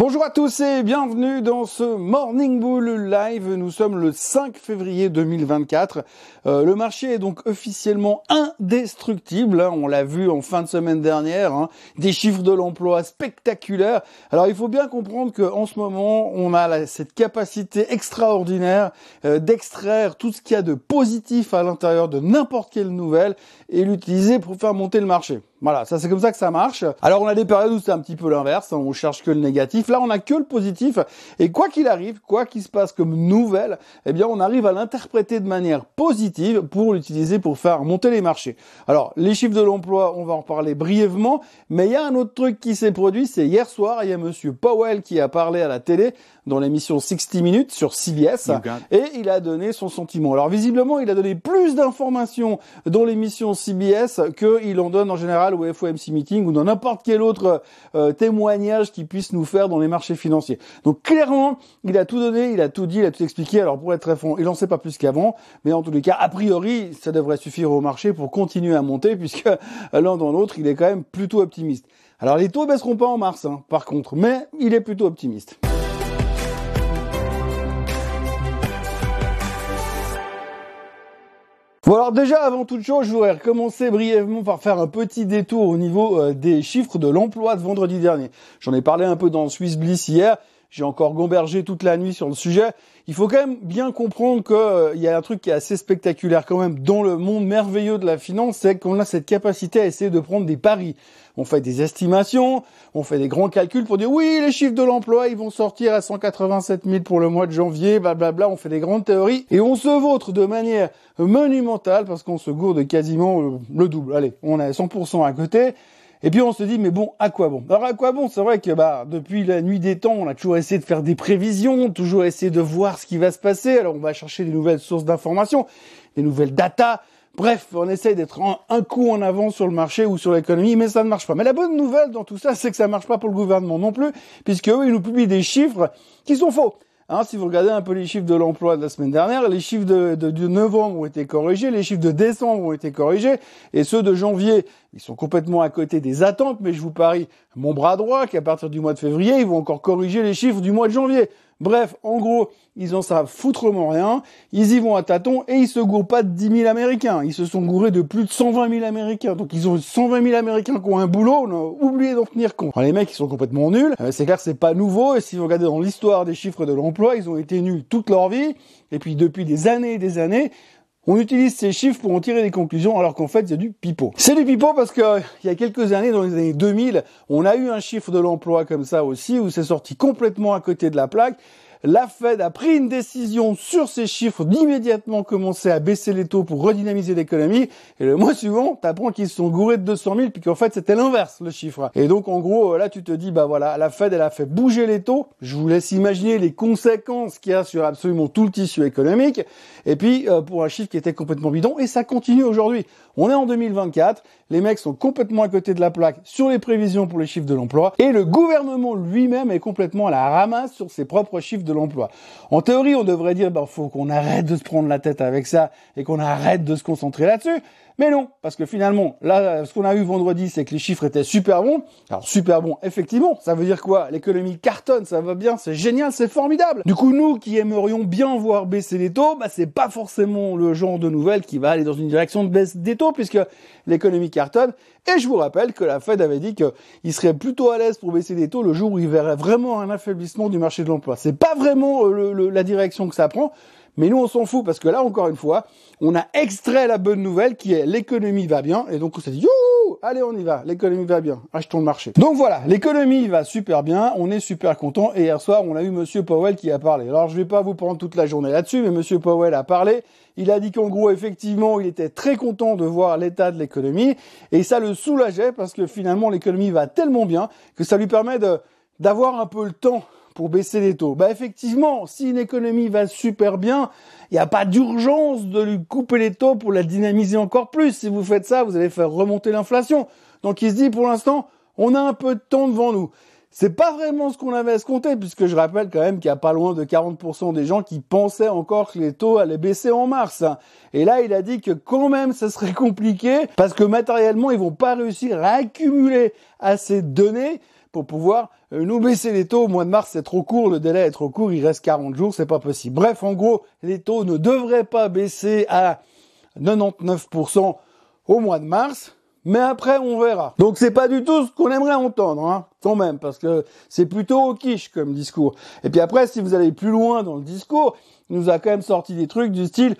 Bonjour à tous et bienvenue dans ce Morning Bull Live. Nous sommes le 5 février 2024. Euh, le marché est donc officiellement indestructible. Hein. on l'a vu en fin de semaine dernière. Hein. des chiffres de l'emploi spectaculaires. Alors il faut bien comprendre qu'en ce moment, on a cette capacité extraordinaire euh, d'extraire tout ce qu'il y a de positif à l'intérieur de n'importe quelle nouvelle et l'utiliser pour faire monter le marché. Voilà, ça c'est comme ça que ça marche. Alors on a des périodes où c'est un petit peu l'inverse, hein. on cherche que le négatif. Là on a que le positif. Et quoi qu'il arrive, quoi qu'il se passe comme nouvelle, eh bien on arrive à l'interpréter de manière positive pour l'utiliser pour faire monter les marchés. Alors les chiffres de l'emploi, on va en parler brièvement, mais il y a un autre truc qui s'est produit, c'est hier soir, il y a monsieur Powell qui a parlé à la télé dans l'émission 60 Minutes sur CBS et il a donné son sentiment. Alors visiblement, il a donné plus d'informations dans l'émission CBS qu'il en donne en général au FOMC meeting ou dans n'importe quel autre euh, témoignage qui puisse nous faire dans les marchés financiers. Donc clairement, il a tout donné, il a tout dit, il a tout expliqué. Alors pour être très franc, il n'en sait pas plus qu'avant, mais en tous les cas, a priori, ça devrait suffire au marché pour continuer à monter puisque l'un dans l'autre, il est quand même plutôt optimiste. Alors les taux baisseront pas en mars, hein, par contre, mais il est plutôt optimiste. Bon alors déjà avant toute chose, je voudrais recommencer brièvement par faire un petit détour au niveau euh, des chiffres de l'emploi de vendredi dernier. J'en ai parlé un peu dans Swiss Bliss hier. J'ai encore gombergé toute la nuit sur le sujet. Il faut quand même bien comprendre qu'il euh, y a un truc qui est assez spectaculaire quand même dans le monde merveilleux de la finance, c'est qu'on a cette capacité à essayer de prendre des paris. On fait des estimations, on fait des grands calculs pour dire oui, les chiffres de l'emploi, ils vont sortir à 187 000 pour le mois de janvier, blablabla. On fait des grandes théories et on se vautre de manière monumentale parce qu'on se gourde quasiment euh, le double. Allez, on est à 100% à côté. Et puis on se dit mais bon à quoi bon? Alors à quoi bon? C'est vrai que bah depuis la nuit des temps on a toujours essayé de faire des prévisions, toujours essayé de voir ce qui va se passer. Alors on va chercher des nouvelles sources d'informations, des nouvelles data. Bref, on essaye d'être un coup en avant sur le marché ou sur l'économie, mais ça ne marche pas. Mais la bonne nouvelle dans tout ça, c'est que ça ne marche pas pour le gouvernement non plus, puisque eux, ils nous publient des chiffres qui sont faux. Hein, si vous regardez un peu les chiffres de l'emploi de la semaine dernière, les chiffres de, novembre ont été corrigés, les chiffres de décembre ont été corrigés, et ceux de janvier, ils sont complètement à côté des attentes, mais je vous parie mon bras droit qu'à partir du mois de février, ils vont encore corriger les chiffres du mois de janvier. Bref, en gros, ils en savent foutrement rien, ils y vont à tâtons et ils se gourent pas de 10 000 Américains. Ils se sont gourés de plus de 120 000 Américains. Donc ils ont 120 000 Américains qui ont un boulot, on a oublié d'en tenir compte. les mecs, ils sont complètement nuls. Euh, c'est clair, c'est pas nouveau. Et si vous regardez dans l'histoire des chiffres de l'emploi, ils ont été nuls toute leur vie. Et puis depuis des années et des années, on utilise ces chiffres pour en tirer des conclusions alors qu'en fait, c'est du pipeau. C'est du pipeau parce que il y a quelques années, dans les années 2000, on a eu un chiffre de l'emploi comme ça aussi où c'est sorti complètement à côté de la plaque la Fed a pris une décision sur ces chiffres d'immédiatement commencer à baisser les taux pour redynamiser l'économie. Et le mois suivant, t'apprends qu'ils se sont gourés de 200 000 puis qu'en fait c'était l'inverse le chiffre. Et donc en gros là tu te dis bah voilà la Fed elle a fait bouger les taux. Je vous laisse imaginer les conséquences qu'il y a sur absolument tout le tissu économique. Et puis euh, pour un chiffre qui était complètement bidon et ça continue aujourd'hui. On est en 2024, les mecs sont complètement à côté de la plaque sur les prévisions pour les chiffres de l'emploi et le gouvernement lui-même est complètement à la ramasse sur ses propres chiffres de En théorie, on devrait dire, ben, faut qu'on arrête de se prendre la tête avec ça et qu'on arrête de se concentrer là-dessus. Mais non, parce que finalement, là, ce qu'on a eu vendredi, c'est que les chiffres étaient super bons. Alors super bons, effectivement, ça veut dire quoi? L'économie cartonne, ça va bien, c'est génial, c'est formidable. Du coup, nous qui aimerions bien voir baisser les taux, bah c'est pas forcément le genre de nouvelle qui va aller dans une direction de baisse des taux, puisque l'économie cartonne. Et je vous rappelle que la Fed avait dit qu'il serait plutôt à l'aise pour baisser les taux le jour où il verrait vraiment un affaiblissement du marché de l'emploi. C'est pas vraiment euh, la direction que ça prend. Mais nous, on s'en fout parce que là, encore une fois, on a extrait la bonne nouvelle qui est l'économie va bien. Et donc, on s'est dit, youhou, allez, on y va. L'économie va bien. Achetons le marché. Donc voilà, l'économie va super bien. On est super content. Et hier soir, on a eu Monsieur Powell qui a parlé. Alors, je vais pas vous prendre toute la journée là-dessus, mais Monsieur Powell a parlé. Il a dit qu'en gros, effectivement, il était très content de voir l'état de l'économie. Et ça le soulageait parce que finalement, l'économie va tellement bien que ça lui permet d'avoir un peu le temps pour baisser les taux. Bah effectivement, si une économie va super bien, il n'y a pas d'urgence de lui couper les taux pour la dynamiser encore plus. Si vous faites ça, vous allez faire remonter l'inflation. Donc il se dit pour l'instant, on a un peu de temps devant nous. C'est pas vraiment ce qu'on avait escompté, puisque je rappelle quand même qu'il y a pas loin de 40% des gens qui pensaient encore que les taux allaient baisser en mars. Et là, il a dit que quand même, ça serait compliqué, parce que matériellement, ils vont pas réussir à accumuler assez de données pour pouvoir nous baisser les taux au mois de mars, c'est trop court, le délai est trop court, il reste 40 jours, c'est pas possible. Bref, en gros, les taux ne devraient pas baisser à 99% au mois de mars, mais après on verra. Donc c'est pas du tout ce qu'on aimerait entendre, hein, quand même, parce que c'est plutôt au quiche comme discours. Et puis après, si vous allez plus loin dans le discours, il nous a quand même sorti des trucs du style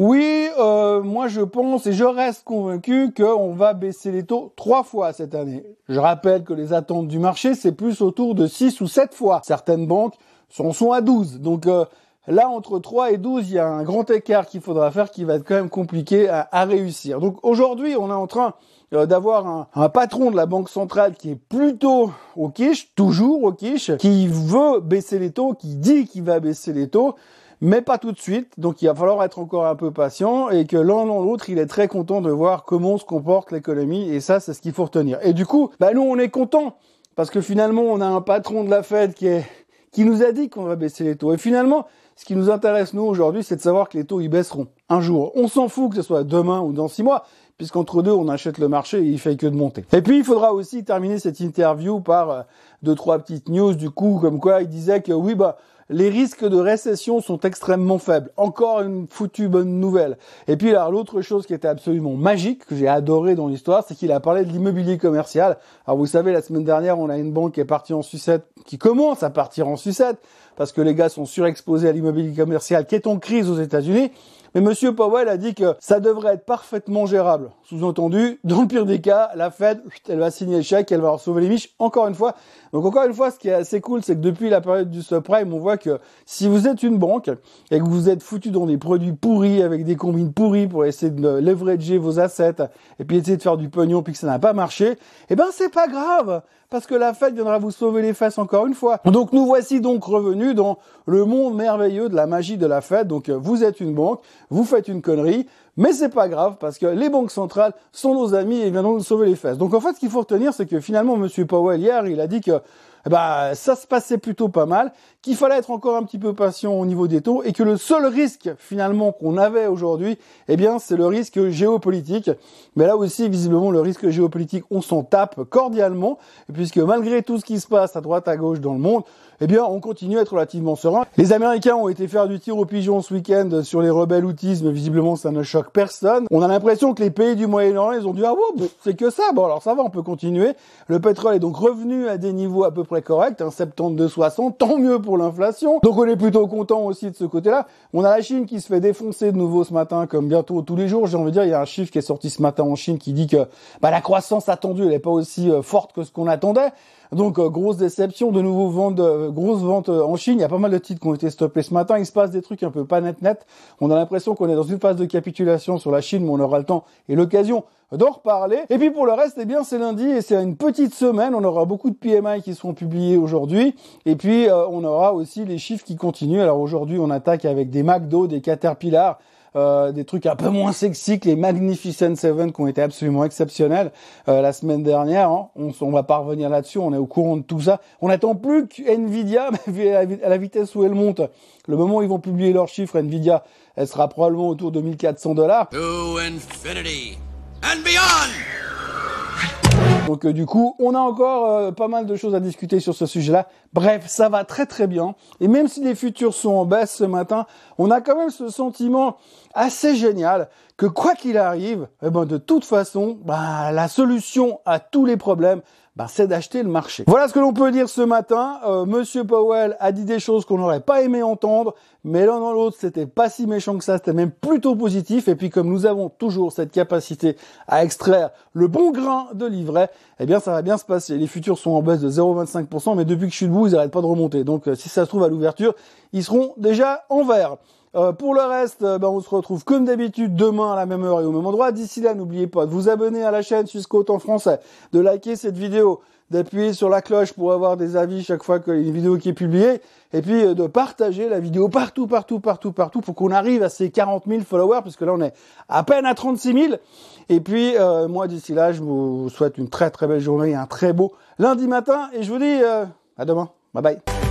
oui, euh, moi je pense et je reste convaincu qu'on va baisser les taux trois fois cette année. Je rappelle que les attentes du marché, c'est plus autour de 6 ou 7 fois. Certaines banques sont, sont à 12. Donc euh, là, entre 3 et 12, il y a un grand écart qu'il faudra faire qui va être quand même compliqué à, réussir. Donc aujourd'hui, on est en train euh, d'avoir un, un, patron de la Banque centrale qui est plutôt au quiche, toujours au quiche, qui veut baisser les taux, qui dit qu'il va baisser les taux mais pas tout de suite. Donc il va falloir être encore un peu patient et que l'un dans l'autre, il est très content de voir comment se comporte l'économie et ça, c'est ce qu'il faut retenir. Et du coup, bah nous, on est content parce que finalement, on a un patron de la Fed qui est qui nous a dit qu'on va baisser les taux. Et finalement, ce qui nous intéresse nous aujourd'hui, c'est de savoir que les taux ils baisseront un jour. On s'en fout que ce soit demain ou dans six mois, puisqu'entre deux, on achète le marché et il fait que de monter. Et puis, il faudra aussi terminer cette interview par euh, deux trois petites news du coup, comme quoi il disait que oui, bah les risques de récession sont extrêmement faibles. Encore une foutue bonne nouvelle. Et puis alors l'autre chose qui était absolument magique, que j'ai adoré dans l'histoire, c'est qu'il a parlé de l'immobilier commercial. Alors vous savez, la semaine dernière, on a une banque qui est partie en sucette, qui commence à partir en sucette, parce que les gars sont surexposés à l'immobilier commercial qui est en crise aux États-Unis. Mais Monsieur Powell a dit que ça devrait être parfaitement gérable. Sous-entendu, dans le pire des cas, la Fed, elle va signer le chèque, elle va sauver les miches, encore une fois. Donc encore une fois, ce qui est assez cool, c'est que depuis la période du subprime, on voit que si vous êtes une banque et que vous êtes foutu dans des produits pourris, avec des combines pourries pour essayer de leverager vos assets, et puis essayer de faire du pognon, puis que ça n'a pas marché, eh ben c'est pas grave parce que la Fed viendra vous sauver les fesses encore une fois. Donc nous voici donc revenus dans le monde merveilleux de la magie de la Fed. Donc vous êtes une banque, vous faites une connerie, mais c'est pas grave parce que les banques centrales sont nos amis et viendront nous sauver les fesses. Donc en fait, ce qu'il faut retenir, c'est que finalement, Monsieur Powell hier, il a dit que bah, ça se passait plutôt pas mal, qu'il fallait être encore un petit peu patient au niveau des taux et que le seul risque finalement qu'on avait aujourd'hui, eh bien, c'est le risque géopolitique. Mais là aussi, visiblement, le risque géopolitique, on s'en tape cordialement, puisque malgré tout ce qui se passe à droite, à gauche dans le monde, eh bien, on continue à être relativement serein. Les Américains ont été faire du tir au pigeon ce week-end sur les rebelles houthis, mais visiblement, ça ne choque personne. On a l'impression que les pays du Moyen-Orient, ils ont dit, ah bon, c'est que ça. Bon, alors ça va, on peut continuer. Le pétrole est donc revenu à des niveaux à peu près corrects, hein, 72-60, tant mieux pour l'inflation. Donc on est plutôt content aussi de ce côté-là. On a la Chine qui se fait défoncer de nouveau ce matin, comme bientôt tous les jours. J'ai envie de dire, il y a un chiffre qui est sorti ce matin en Chine qui dit que bah, la croissance attendue, elle n'est pas aussi euh, forte que ce qu'on attendait. Donc euh, grosse déception, de nouveau vente, euh, grosse vente euh, en Chine. Il y a pas mal de titres qui ont été stoppés ce matin. Il se passe des trucs un peu pas net net. On a l'impression qu'on est dans une phase de capitulation sur la Chine, mais on aura le temps et l'occasion d'en reparler. Et puis pour le reste, eh bien c'est lundi et c'est une petite semaine. On aura beaucoup de PMI qui seront publiés aujourd'hui. Et puis on aura aussi les chiffres qui continuent. Alors aujourd'hui, on attaque avec des McDo, des Caterpillar. Euh, des trucs un peu moins sexy que les Magnificent Seven qui ont été absolument exceptionnels euh, la semaine dernière. Hein. On, va pas revenir là-dessus, on est au courant de tout ça. On n'attend plus que Nvidia, à la vitesse où elle monte, le moment où ils vont publier leurs chiffres, Nvidia, elle sera probablement autour de 1400 dollars. To infinity and beyond. Donc euh, du coup, on a encore euh, pas mal de choses à discuter sur ce sujet-là. Bref, ça va très très bien. Et même si les futurs sont en baisse ce matin, on a quand même ce sentiment assez génial que quoi qu'il arrive, eh ben, de toute façon, bah, la solution à tous les problèmes, ben, c'est d'acheter le marché. Voilà ce que l'on peut dire ce matin. Euh, Monsieur Powell a dit des choses qu'on n'aurait pas aimé entendre, mais l'un dans l'autre, c'était pas si méchant que ça, c'était même plutôt positif. Et puis comme nous avons toujours cette capacité à extraire le bon grain de livret, eh bien ça va bien se passer. Les futurs sont en baisse de 0,25%, mais depuis que je suis debout, ils n'arrêtent pas de remonter. Donc euh, si ça se trouve à l'ouverture, ils seront déjà en vert. Euh, pour le reste, euh, ben, on se retrouve comme d'habitude demain à la même heure et au même endroit. D'ici là, n'oubliez pas de vous abonner à la chaîne Suscote en français, de liker cette vidéo, d'appuyer sur la cloche pour avoir des avis chaque fois qu'il y a une vidéo qui est publiée, et puis euh, de partager la vidéo partout, partout, partout, partout, pour qu'on arrive à ces 40 000 followers, puisque là on est à peine à 36 000. Et puis moi d'ici là, je vous souhaite une très très belle journée, un très beau lundi matin, et je vous dis à demain. Bye bye.